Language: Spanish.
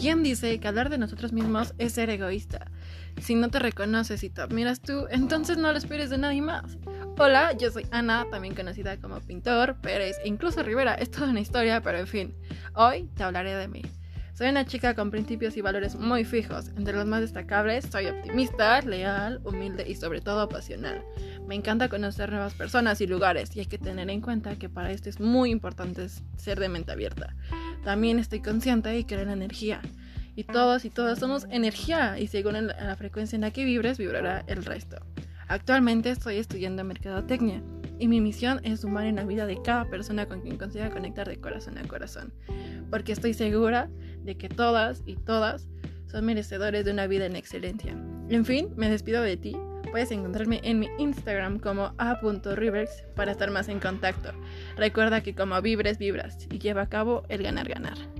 ¿Quién dice que hablar de nosotros mismos es ser egoísta? Si no te reconoces y te admiras tú, entonces no lo esperes de nadie más. Hola, yo soy Ana, también conocida como Pintor, Pérez e incluso Rivera. Es toda una historia, pero en fin, hoy te hablaré de mí. Soy una chica con principios y valores muy fijos. Entre los más destacables, soy optimista, leal, humilde y sobre todo pasional. Me encanta conocer nuevas personas y lugares y hay que tener en cuenta que para esto es muy importante ser de mente abierta. También estoy consciente y creo en la energía. Y todos y todas somos energía y según la frecuencia en la que vibres, vibrará el resto. Actualmente estoy estudiando mercadotecnia y mi misión es sumar en la vida de cada persona con quien consiga conectar de corazón a corazón, porque estoy segura de que todas y todas son merecedores de una vida en excelencia. En fin, me despido de ti. Puedes encontrarme en mi Instagram como a.rivers para estar más en contacto. Recuerda que como vibres, vibras y lleva a cabo el ganar ganar.